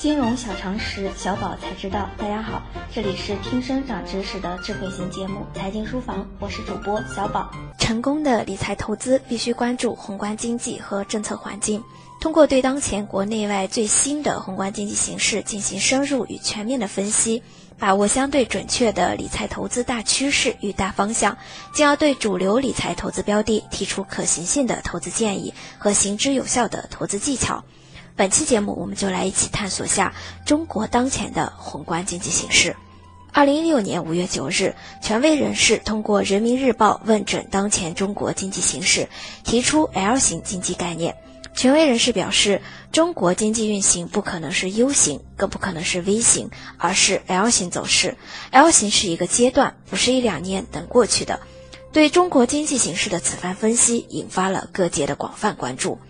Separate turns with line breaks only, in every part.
金融小常识，小宝才知道。大家好，这里是听声长知识的智慧型节目《财经书房》，我是主播小宝。
成功的理财投资必须关注宏观经济和政策环境，通过对当前国内外最新的宏观经济形势进行深入与全面的分析，把握相对准确的理财投资大趋势与大方向，进而对主流理财投资标的提出可行性的投资建议和行之有效的投资技巧。本期节目，我们就来一起探索下中国当前的宏观经济形势。二零一六年五月九日，权威人士通过《人民日报》问诊当前中国经济形势，提出 L 型经济概念。权威人士表示，中国经济运行不可能是 U 型，更不可能是 V 型，而是 L 型走势。L 型是一个阶段，不是一两年能过去的。对中国经济形势的此番分析，引发了各界的广泛关注。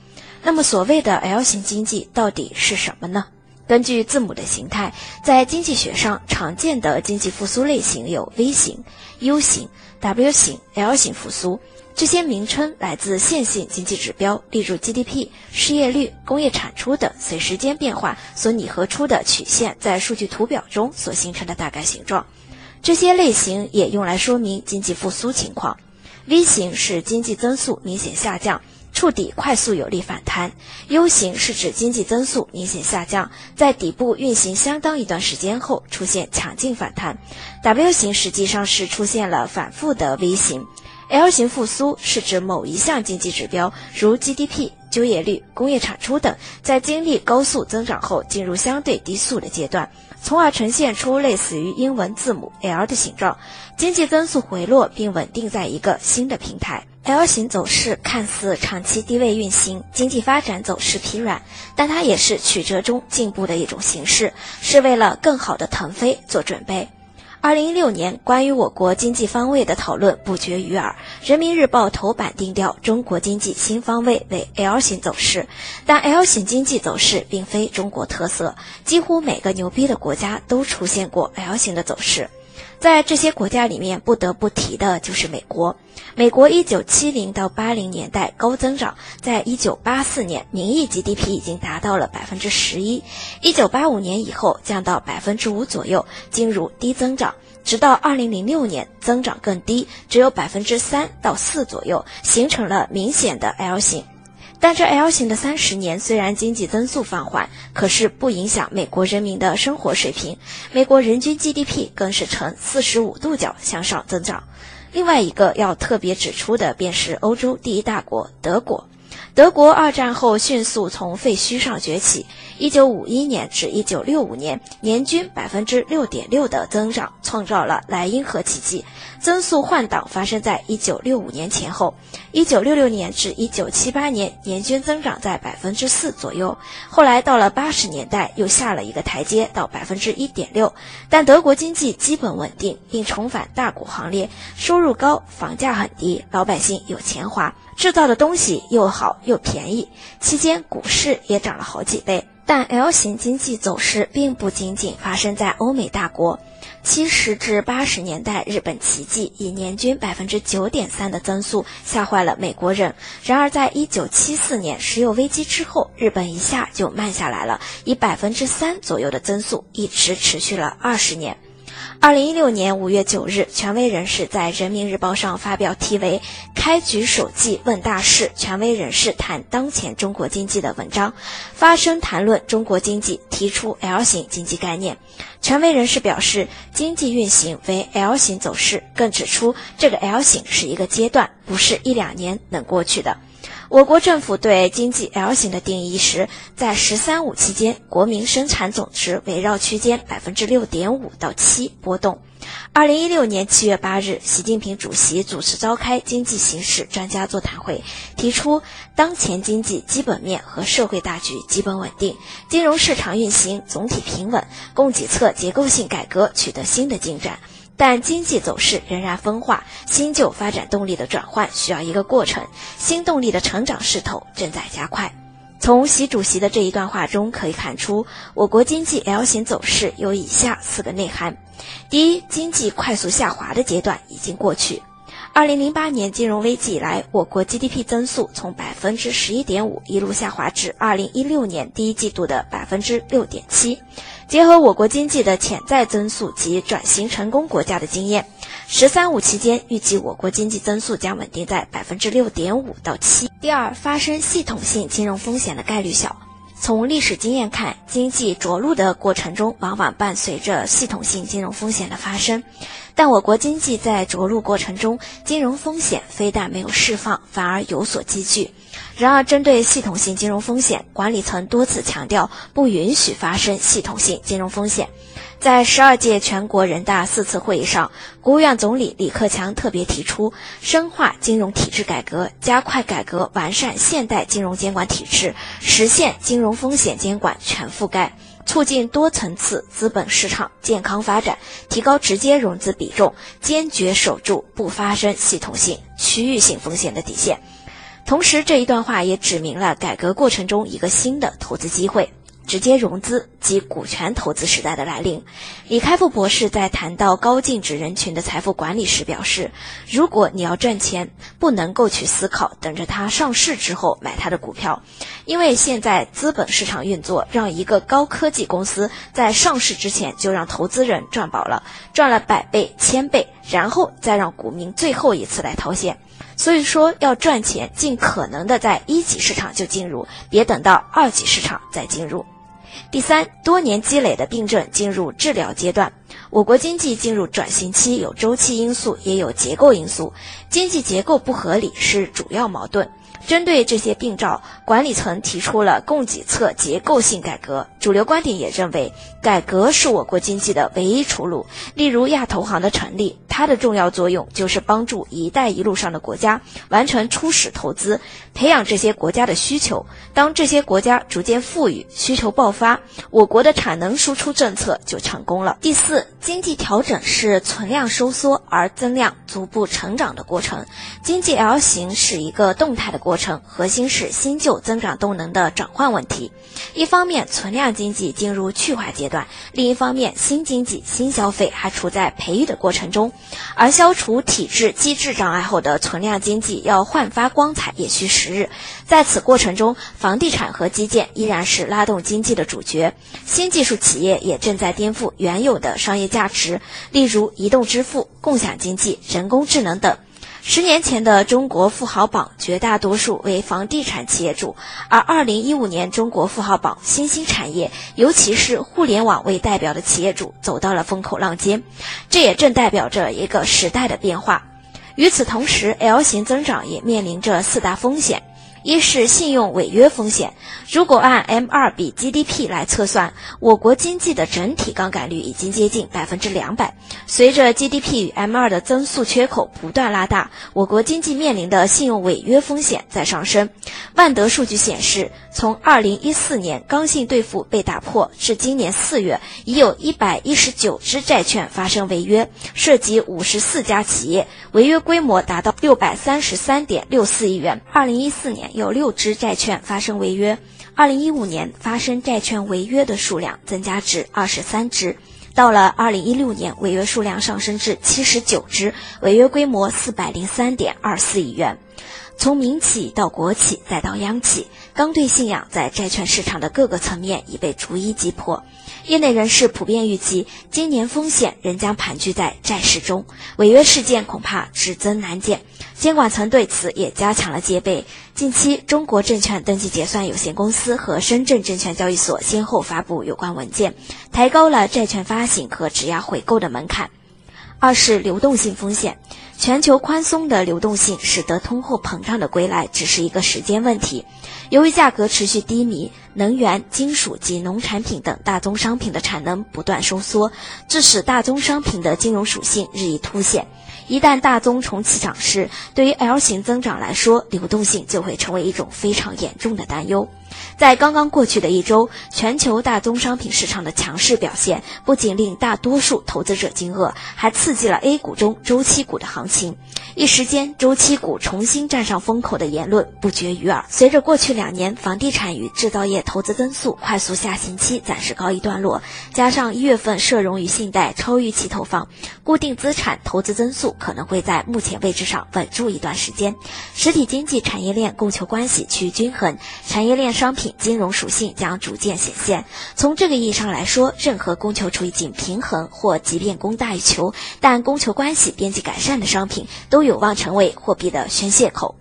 那么，所谓的 L 型经济到底是什么呢？根据字母的形态，在经济学上常见的经济复苏类型有 V 型、U 型、W 型、L 型复苏。这些名称来自线性经济指标，例如 GDP、失业率、工业产出等随时间变化所拟合出的曲线在数据图表中所形成的大概形状。这些类型也用来说明经济复苏情况。V 型是经济增速明显下降。触底快速有力反弹，U 型是指经济增速明显下降，在底部运行相当一段时间后出现强劲反弹，W 型实际上是出现了反复的 V 型，L 型复苏是指某一项经济指标，如 GDP、就业率、工业产出等，在经历高速增长后进入相对低速的阶段，从而呈现出类似于英文字母 L 的形状，经济增速回落并稳定在一个新的平台。L 型走势看似长期低位运行，经济发展走势疲软，但它也是曲折中进步的一种形式，是为了更好的腾飞做准备。二零一六年，关于我国经济方位的讨论不绝于耳，《人民日报》头版定调中国经济新方位为 L 型走势，但 L 型经济走势并非中国特色，几乎每个牛逼的国家都出现过 L 型的走势。在这些国家里面，不得不提的就是美国。美国一九七零到八零年代高增长，在一九八四年，名义 GDP 已经达到了百分之十一；一九八五年以后降到百分之五左右，进入低增长，直到二零零六年增长更低，只有百分之三到四左右，形成了明显的 L 型。但这 L 型的三十年虽然经济增速放缓，可是不影响美国人民的生活水平。美国人均 GDP 更是呈四十五度角向上增长。另外一个要特别指出的，便是欧洲第一大国德国。德国二战后迅速从废墟上崛起，一九五一年至一九六五年年均百分之六点六的增长，创造了莱茵河奇迹。增速换挡发生在一九六五年前后，一九六六年至一九七八年年均增长在百分之四左右。后来到了八十年代又下了一个台阶到百分之一点六，但德国经济基本稳定，并重返大国行列，收入高，房价很低，老百姓有钱花。制造的东西又好又便宜，期间股市也涨了好几倍。但 L 型经济走势并不仅仅发生在欧美大国，七十至八十年代日本奇迹以年均百分之九点三的增速吓坏了美国人。然而，在一九七四年石油危机之后，日本一下就慢下来了，以百分之三左右的增速一直持续了二十年。二零一六年五月九日，权威人士在《人民日报》上发表题为“开局首季问大事，权威人士谈当前中国经济”的文章，发声谈论中国经济，提出 L 型经济概念。权威人士表示，经济运行为 L 型走势，更指出这个 L 型是一个阶段，不是一两年能过去的。我国政府对经济 L 型的定义是，在“十三五”期间，国民生产总值围绕区间百分之六点五到七波动。二零一六年七月八日，习近平主席主持召开经济形势专家座谈会，提出当前经济基本面和社会大局基本稳定，金融市场运行总体平稳，供给侧结构性改革取得新的进展。但经济走势仍然分化，新旧发展动力的转换需要一个过程，新动力的成长势头正在加快。从习主席的这一段话中可以看出，我国经济 L 型走势有以下四个内涵：第一，经济快速下滑的阶段已经过去。二零零八年金融危机以来，我国 GDP 增速从百分之十一点五一路下滑至二零一六年第一季度的百分之六点七。结合我国经济的潜在增速及转型成功国家的经验，“十三五”期间预计我国经济增速将稳定在百分之六点五到七。第二，发生系统性金融风险的概率小。从历史经验看，经济着陆的过程中，往往伴随着系统性金融风险的发生。但我国经济在着陆过程中，金融风险非但没有释放，反而有所积聚。然而，针对系统性金融风险，管理层多次强调不允许发生系统性金融风险。在十二届全国人大四次会议上，国务院总理李克强特别提出，深化金融体制改革，加快改革完善现代金融监管体制，实现金融风险监管全覆盖，促进多层次资本市场健康发展，提高直接融资比重，坚决守住不发生系统性、区域性风险的底线。同时，这一段话也指明了改革过程中一个新的投资机会。直接融资及股权投资时代的来临，李开复博士在谈到高净值人群的财富管理时表示：“如果你要赚钱，不能够去思考等着它上市之后买它的股票，因为现在资本市场运作，让一个高科技公司在上市之前就让投资人赚饱了，赚了百倍、千倍，然后再让股民最后一次来套现。所以说，要赚钱，尽可能的在一级市场就进入，别等到二级市场再进入。”第三，多年积累的病症进入治疗阶段。我国经济进入转型期，有周期因素，也有结构因素。经济结构不合理是主要矛盾。针对这些病灶，管理层提出了供给侧结构性改革。主流观点也认为，改革是我国经济的唯一出路。例如亚投行的成立，它的重要作用就是帮助“一带一路”上的国家完成初始投资，培养这些国家的需求。当这些国家逐渐富裕，需求爆发，我国的产能输出政策就成功了。第四，经济调整是存量收缩而增量逐步成长的过程。经济 L 型是一个动态的过程。过程核心是新旧增长动能的转换问题，一方面存量经济进入去化阶段，另一方面新经济新消费还处在培育的过程中，而消除体制机制障碍后的存量经济要焕发光彩也需时日。在此过程中，房地产和基建依然是拉动经济的主角，新技术企业也正在颠覆原有的商业价值，例如移动支付、共享经济、人工智能等。十年前的中国富豪榜绝大多数为房地产企业主，而二零一五年中国富豪榜新兴产业，尤其是互联网为代表的企业主走到了风口浪尖，这也正代表着一个时代的变化。与此同时，L 型增长也面临着四大风险。一是信用违约风险，如果按 M2 比 GDP 来测算，我国经济的整体杠杆率已经接近百分之两百。随着 GDP 与 M2 的增速缺口不断拉大，我国经济面临的信用违约风险在上升。万德数据显示，从2014年刚性兑付被打破至今年四月，已有一百一十九只债券发生违约，涉及五十四家企业，违约规模达到六百三十三点六四亿元。2014年。有六只债券发生违约，二零一五年发生债券违约的数量增加至二十三只，到了二零一六年，违约数量上升至七十九只，违约规模四百零三点二四亿元。从民企到国企再到央企，刚兑信仰在债券市场的各个层面已被逐一击破。业内人士普遍预计，今年风险仍将盘踞在债市中，违约事件恐怕只增难减。监管层对此也加强了戒备。近期，中国证券登记结算有限公司和深圳证券交易所先后发布有关文件，抬高了债券发行和质押回购的门槛。二是流动性风险，全球宽松的流动性使得通货膨胀的归来只是一个时间问题。由于价格持续低迷，能源、金属及农产品等大宗商品的产能不断收缩，致使大宗商品的金融属性日益凸显。一旦大宗重启涨势，对于 L 型增长来说，流动性就会成为一种非常严重的担忧。在刚刚过去的一周，全球大宗商品市场的强势表现，不仅令大多数投资者惊愕，还刺激了 A 股中周期股的行情。一时间，周期股重新站上风口的言论不绝于耳。随着过去两年房地产与制造业投资增速快速下行期暂时告一段落，加上一月份社融与信贷超预期投放，固定资产投资增速可能会在目前位置上稳住一段时间。实体经济产业链供求关系趋于均衡，产业链商品金融属性将逐渐显现。从这个意义上来说，任何供求处于紧平衡或即便供大于求，但供求关系边际改善的商品。都有望成为货币的宣泄口。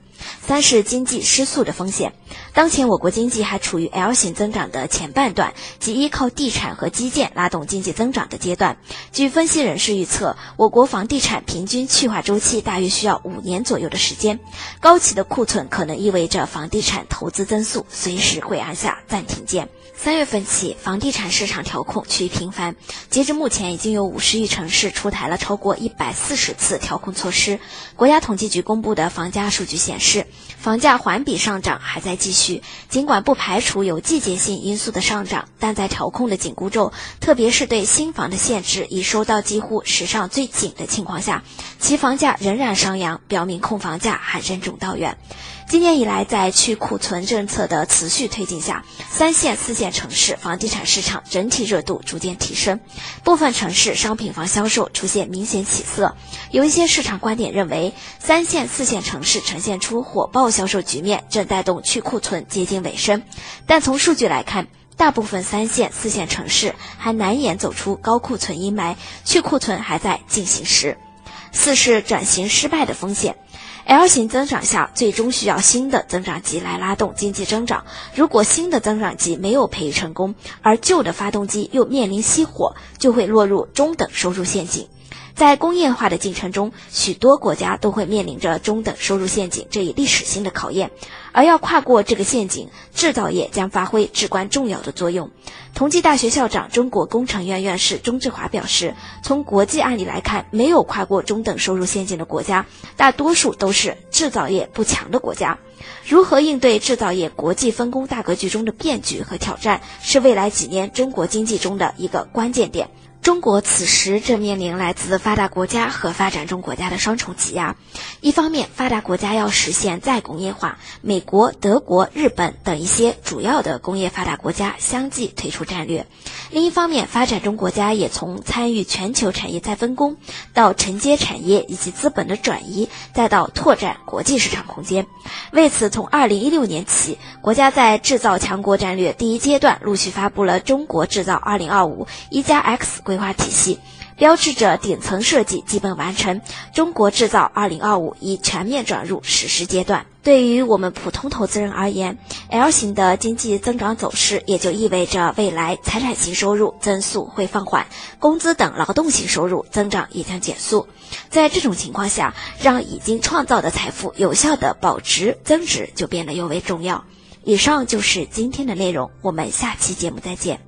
三是经济失速的风险。当前我国经济还处于 L 型增长的前半段，即依靠地产和基建拉动经济增长的阶段。据分析人士预测，我国房地产平均去化周期大约需要五年左右的时间。高企的库存可能意味着房地产投资增速随时会按下暂停键。三月份起，房地产市场调控趋于频繁。截至目前，已经有五十余城市出台了超过一百四十次调控措施。国家统计局公布的房价数据显示，房价环比上涨还在继续。尽管不排除有季节性因素的上涨，但在调控的紧箍咒，特别是对新房的限制已收到几乎史上最紧的情况下，其房价仍然上扬，表明控房价还任重道远。今年以来，在去库存政策的持续推进下，三线、四线城市房地产市场整体热度逐渐提升，部分城市商品房销售出现明显起色。有一些市场观点认为，三线、四线城市呈现出火爆销售局面，正带动去库存接近尾声。但从数据来看，大部分三线、四线城市还难掩走出高库存阴霾，去库存还在进行时。四是转型失败的风险。L 型增长下，最终需要新的增长极来拉动经济增长。如果新的增长极没有培育成功，而旧的发动机又面临熄火，就会落入中等收入陷阱。在工业化的进程中，许多国家都会面临着中等收入陷阱这一历史性的考验，而要跨过这个陷阱，制造业将发挥至关重要的作用。同济大学校长、中国工程院院士钟志华表示，从国际案例来看，没有跨过中等收入陷阱的国家，大多数都是制造业不强的国家。如何应对制造业国际分工大格局中的变局和挑战，是未来几年中国经济中的一个关键点。中国此时正面临来自发达国家和发展中国家的双重挤压。一方面，发达国家要实现再工业化，美国、德国、日本等一些主要的工业发达国家相继推出战略；另一方面，发展中国家也从参与全球产业再分工，到承接产业以及资本的转移，再到拓展国际市场空间。为此，从二零一六年起，国家在制造强国战略第一阶段陆续发布了《中国制造二零二五一加 X》规。划体系标志着顶层设计基本完成，中国制造二零二五已全面转入实施阶段。对于我们普通投资人而言，L 型的经济增长走势也就意味着未来财产型收入增速会放缓，工资等劳动性收入增长也将减速。在这种情况下，让已经创造的财富有效的保值增值就变得尤为重要。以上就是今天的内容，我们下期节目再见。